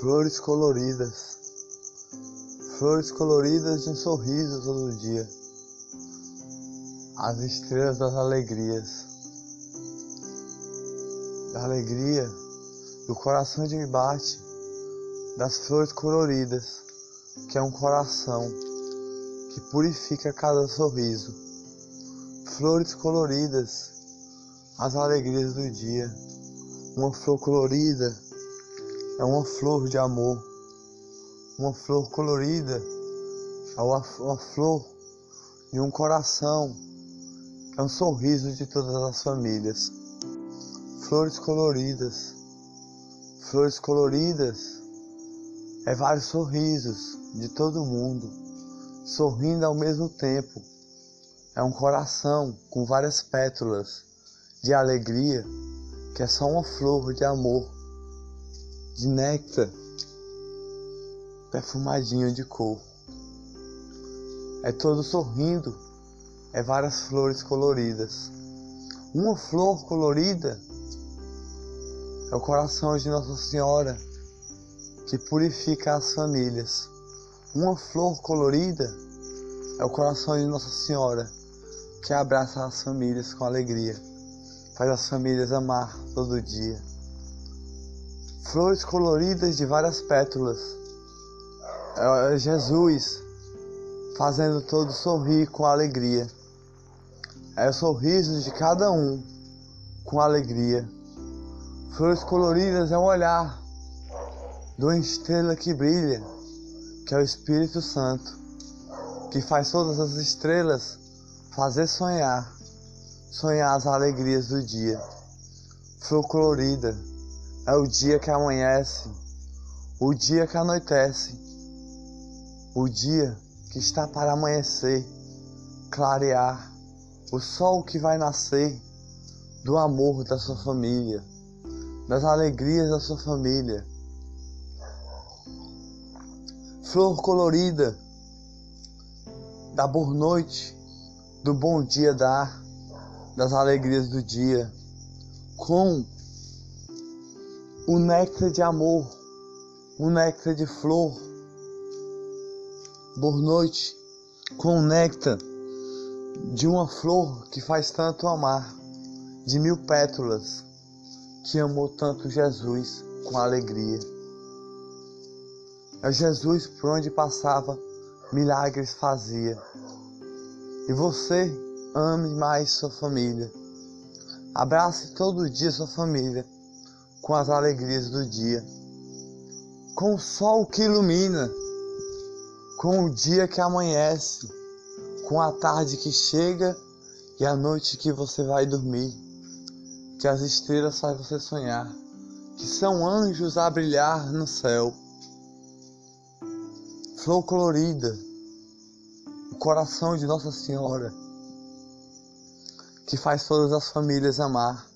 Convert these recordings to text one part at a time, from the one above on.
Flores coloridas, flores coloridas de um sorriso todo dia, as estrelas das alegrias, da alegria do coração de bate, das flores coloridas, que é um coração que purifica cada sorriso, flores coloridas, as alegrias do dia, uma flor colorida é uma flor de amor, uma flor colorida, é uma, uma flor de um coração, é um sorriso de todas as famílias. Flores coloridas, flores coloridas, é vários sorrisos de todo mundo, sorrindo ao mesmo tempo. É um coração com várias pétalas de alegria, que é só uma flor de amor de néctar perfumadinho de cor. É todo sorrindo, é várias flores coloridas. Uma flor colorida é o coração de Nossa Senhora que purifica as famílias. Uma flor colorida é o coração de Nossa Senhora que abraça as famílias com alegria, faz as famílias amar todo dia flores coloridas de várias pétalas. É Jesus fazendo todos sorrir com alegria. É o sorriso de cada um com alegria. Flores coloridas é um olhar de uma estrela que brilha, que é o Espírito Santo, que faz todas as estrelas fazer sonhar, sonhar as alegrias do dia. Flor colorida é o dia que amanhece, o dia que anoitece, o dia que está para amanhecer, clarear, o sol que vai nascer do amor da sua família, das alegrias da sua família. Flor colorida da boa noite, do bom dia dar, das alegrias do dia, com um néctar de amor, um néctar de flor. Boa noite, com o néctar de uma flor que faz tanto amar, de mil pétalas, que amou tanto Jesus com alegria. É Jesus por onde passava, milagres fazia. E você ame mais sua família. Abrace todo dia sua família com as alegrias do dia, com o sol que ilumina, com o dia que amanhece, com a tarde que chega e a noite que você vai dormir, que as estrelas fazem você sonhar, que são anjos a brilhar no céu. Flor colorida, o coração de Nossa Senhora, que faz todas as famílias amar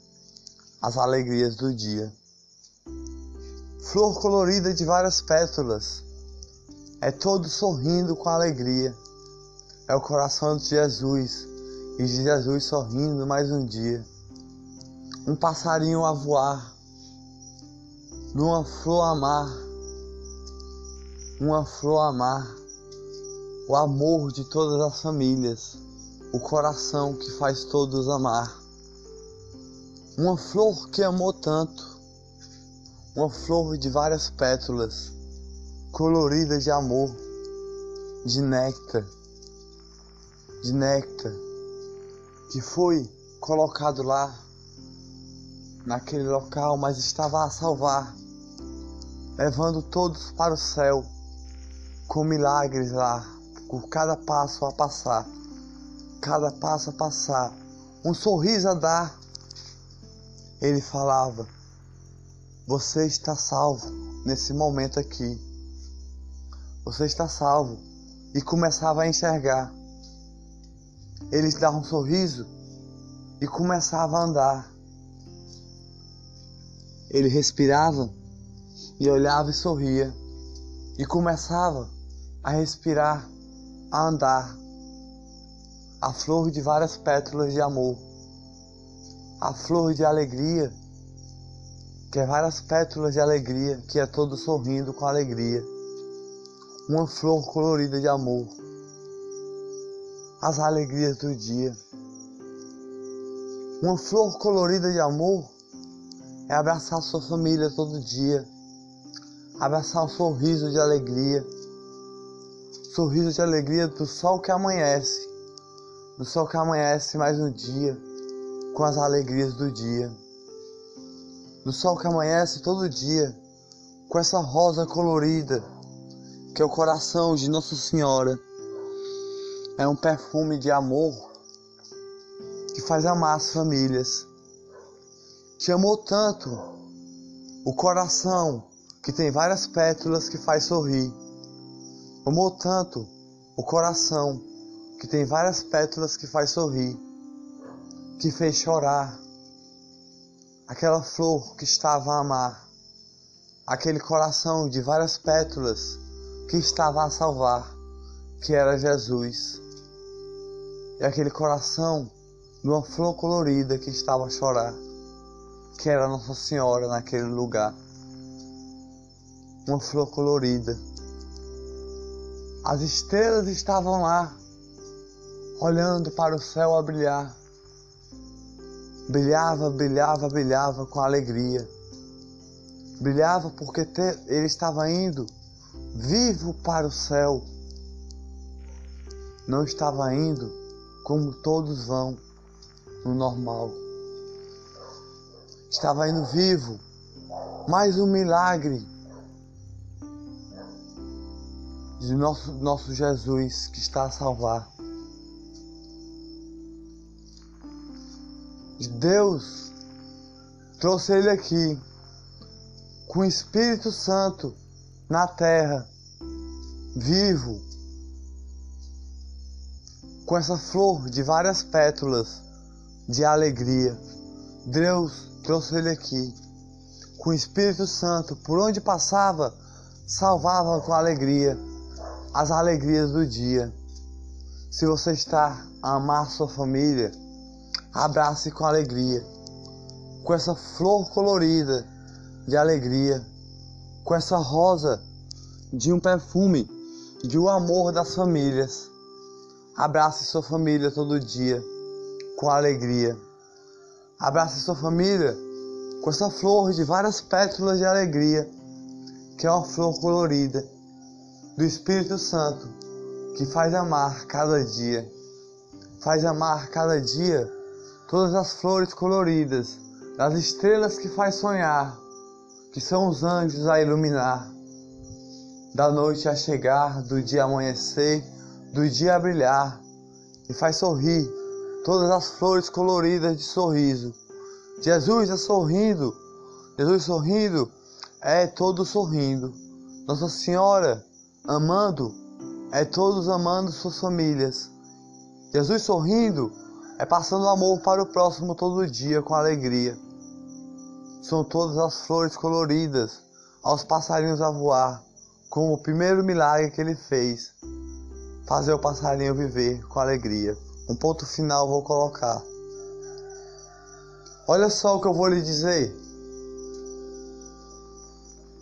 as alegrias do dia flor colorida de várias pétalas. É todo sorrindo com alegria. É o coração de Jesus e de Jesus sorrindo mais um dia. Um passarinho a voar, numa flor amar, uma flor amar, o amor de todas as famílias, o coração que faz todos amar. Uma flor que amou tanto, uma flor de várias pétalas, colorida de amor, de néctar, de néctar, que foi colocado lá, naquele local, mas estava a salvar, levando todos para o céu, com milagres lá, por cada passo a passar, cada passo a passar, um sorriso a dar. Ele falava você está salvo nesse momento aqui. Você está salvo. E começava a enxergar. Ele dava um sorriso e começava a andar. Ele respirava e olhava e sorria. E começava a respirar, a andar. A flor de várias pétalas de amor. A flor de alegria que é várias pétalas de alegria, que é todo sorrindo com alegria. Uma flor colorida de amor. As alegrias do dia. Uma flor colorida de amor é abraçar sua família todo dia. Abraçar um sorriso de alegria. Sorriso de alegria do sol que amanhece. Do sol que amanhece mais um dia com as alegrias do dia do sol que amanhece todo dia, com essa rosa colorida, que é o coração de Nossa Senhora. É um perfume de amor que faz amar as famílias. Te amou tanto o coração que tem várias pétalas que faz sorrir. Amou tanto o coração que tem várias pétalas que faz sorrir, que fez chorar aquela flor que estava a amar, aquele coração de várias pétalas que estava a salvar, que era Jesus, e aquele coração de uma flor colorida que estava a chorar, que era Nossa Senhora naquele lugar. Uma flor colorida. As estrelas estavam lá, olhando para o céu a brilhar brilhava, brilhava, brilhava com alegria. Brilhava porque ele estava indo vivo para o céu. Não estava indo como todos vão no normal. Estava indo vivo. Mais um milagre de nosso, nosso Jesus que está a salvar. Deus trouxe ele aqui com o Espírito Santo na terra, vivo, com essa flor de várias pétalas de alegria. Deus trouxe ele aqui com o Espírito Santo, por onde passava, salvava com alegria as alegrias do dia. Se você está a amar sua família, abrace com alegria, com essa flor colorida de alegria, com essa rosa de um perfume de um amor das famílias. Abrace sua família todo dia com alegria. Abrace sua família com essa flor de várias pétalas de alegria, que é uma flor colorida do Espírito Santo, que faz amar cada dia. Faz amar cada dia todas as flores coloridas, das estrelas que faz sonhar, que são os anjos a iluminar, da noite a chegar, do dia amanhecer, do dia a brilhar, e faz sorrir todas as flores coloridas de sorriso. Jesus é sorrindo, Jesus sorrindo é todo sorrindo. Nossa Senhora amando é todos amando suas famílias. Jesus sorrindo é passando amor para o próximo todo dia com alegria. São todas as flores coloridas, aos passarinhos a voar, como o primeiro milagre que ele fez, fazer o passarinho viver com alegria. Um ponto final vou colocar. Olha só o que eu vou lhe dizer.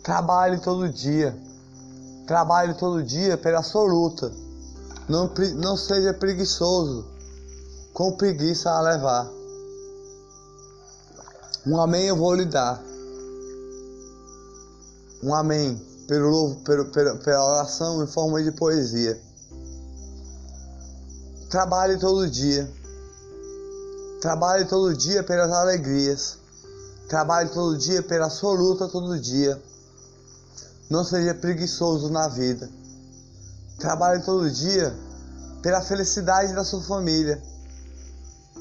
Trabalhe todo dia. Trabalhe todo dia pela sua luta. Não, não seja preguiçoso com preguiça a levar. Um amém eu vou lhe dar. Um amém pelo, pelo, pela, pela oração em forma de poesia. Trabalhe todo dia. Trabalhe todo dia pelas alegrias. Trabalhe todo dia pela sua luta todo dia. Não seja preguiçoso na vida. Trabalhe todo dia pela felicidade da sua família.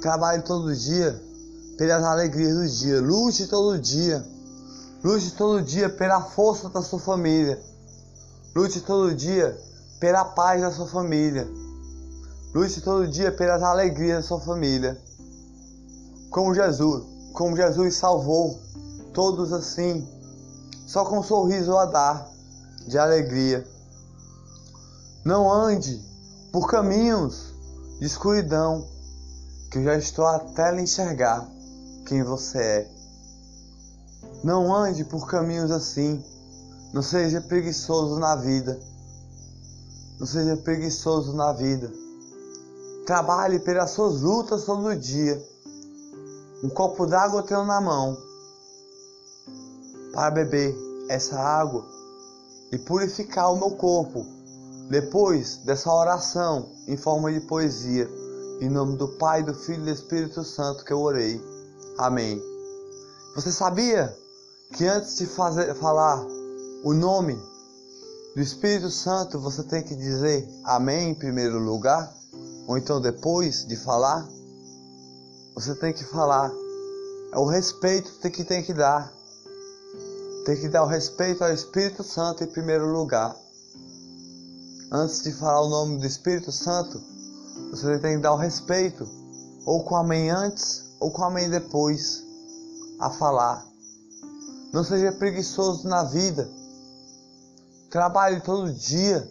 Trabalhe todo dia pelas alegrias do dia. Lute todo dia. Lute todo dia pela força da sua família. Lute todo dia pela paz da sua família. Lute todo dia pelas alegrias da sua família. Como Jesus, como Jesus salvou todos assim, só com um sorriso a dar de alegria. Não ande por caminhos de escuridão que já estou até lhe enxergar quem você é. Não ande por caminhos assim. Não seja preguiçoso na vida. Não seja preguiçoso na vida. Trabalhe pelas suas lutas todo dia. Um copo d'água tenho na mão para beber essa água e purificar o meu corpo. Depois dessa oração em forma de poesia, em nome do Pai, do Filho e do Espírito Santo que eu orei. Amém. Você sabia que antes de fazer, falar o nome do Espírito Santo, você tem que dizer Amém em primeiro lugar? Ou então depois de falar? Você tem que falar. É o respeito que tem que dar. Tem que dar o respeito ao Espírito Santo em primeiro lugar. Antes de falar o nome do Espírito Santo, você tem que dar o respeito, ou com amém antes, ou com amém depois, a falar. Não seja preguiçoso na vida. Trabalhe todo dia.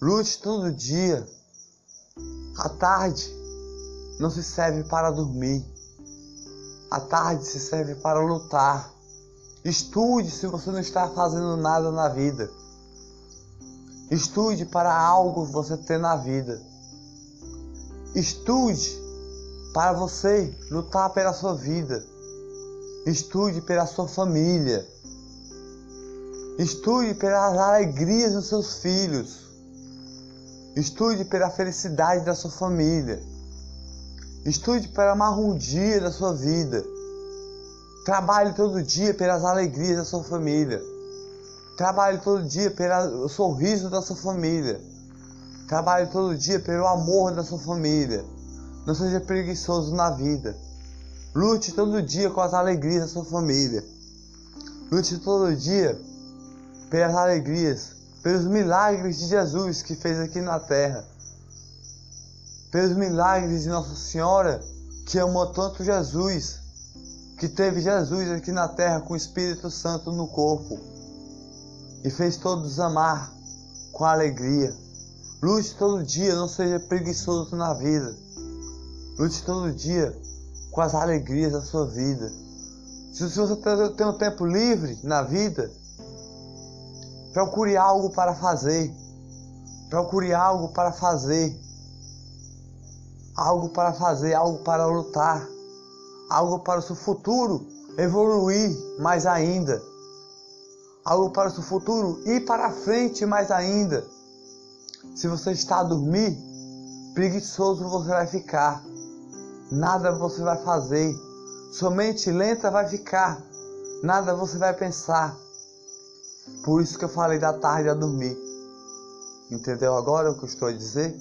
Lute todo dia. A tarde não se serve para dormir. A tarde se serve para lutar. Estude se você não está fazendo nada na vida. Estude para algo você ter na vida. Estude para você lutar pela sua vida. Estude pela sua família. Estude pelas alegrias dos seus filhos. Estude pela felicidade da sua família. Estude pela marrondia da sua vida. Trabalhe todo dia pelas alegrias da sua família. Trabalhe todo dia pelo sorriso da sua família. Trabalhe todo dia pelo amor da sua família. Não seja preguiçoso na vida. Lute todo dia com as alegrias da sua família. Lute todo dia pelas alegrias, pelos milagres de Jesus que fez aqui na terra. Pelos milagres de Nossa Senhora que amou tanto Jesus que teve Jesus aqui na terra com o Espírito Santo no corpo e fez todos amar com alegria. Lute todo dia, não seja preguiçoso na vida. Lute todo dia com as alegrias da sua vida. Se você tem um tempo livre na vida, procure algo para fazer. Procure algo para fazer. Algo para fazer, algo para lutar algo para o seu futuro evoluir mais ainda, algo para o seu futuro ir para frente mais ainda. Se você está a dormir, preguiçoso você vai ficar, nada você vai fazer, sua mente lenta vai ficar, nada você vai pensar. Por isso que eu falei da tarde a dormir. Entendeu agora o que eu estou a dizer?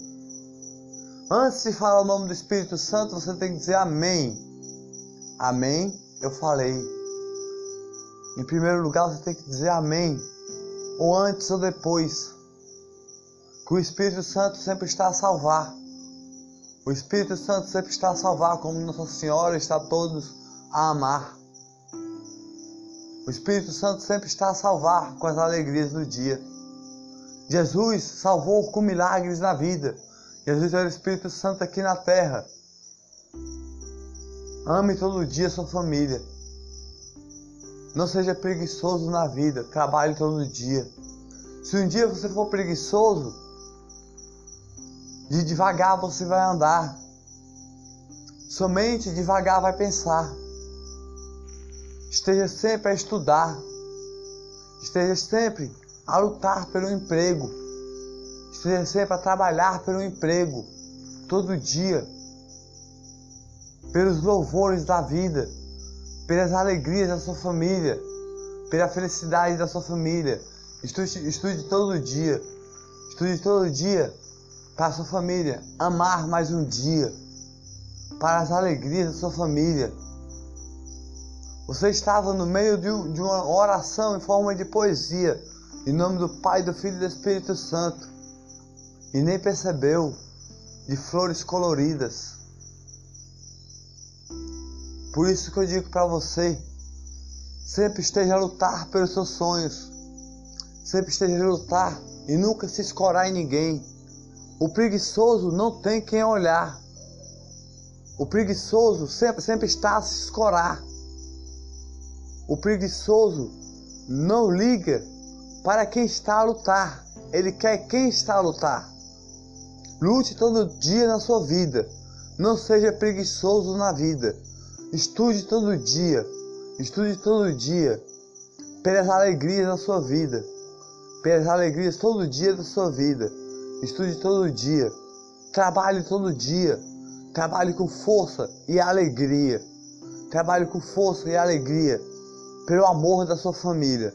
Antes de falar o nome do Espírito Santo, você tem que dizer amém. Amém, eu falei. Em primeiro lugar, você tem que dizer amém, ou antes ou depois. Que o Espírito Santo sempre está a salvar. O Espírito Santo sempre está a salvar, como Nossa Senhora está todos a amar. O Espírito Santo sempre está a salvar com as alegrias do dia. Jesus salvou com milagres na vida. Jesus é o Espírito Santo aqui na terra. Ame todo dia sua família. Não seja preguiçoso na vida. Trabalhe todo dia. Se um dia você for preguiçoso, de devagar você vai andar. Somente devagar vai pensar. Esteja sempre a estudar. Esteja sempre a lutar pelo emprego. Esteja sempre a trabalhar pelo emprego. Todo dia pelos louvores da vida, pelas alegrias da sua família, pela felicidade da sua família. Estude, estude todo dia, estude todo dia para sua família amar mais um dia, para as alegrias da sua família. Você estava no meio de, de uma oração em forma de poesia, em nome do Pai, do Filho e do Espírito Santo, e nem percebeu de flores coloridas por isso que eu digo para você, sempre esteja a lutar pelos seus sonhos. Sempre esteja a lutar e nunca se escorar em ninguém. O preguiçoso não tem quem olhar. O preguiçoso sempre, sempre está a se escorar. O preguiçoso não liga para quem está a lutar, ele quer quem está a lutar. Lute todo dia na sua vida. Não seja preguiçoso na vida. Estude todo dia. Estude todo dia. Pelas alegrias da sua vida. Pelas alegrias todo dia da sua vida. Estude todo dia. Trabalhe todo dia. Trabalhe com força e alegria. Trabalhe com força e alegria. Pelo amor da sua família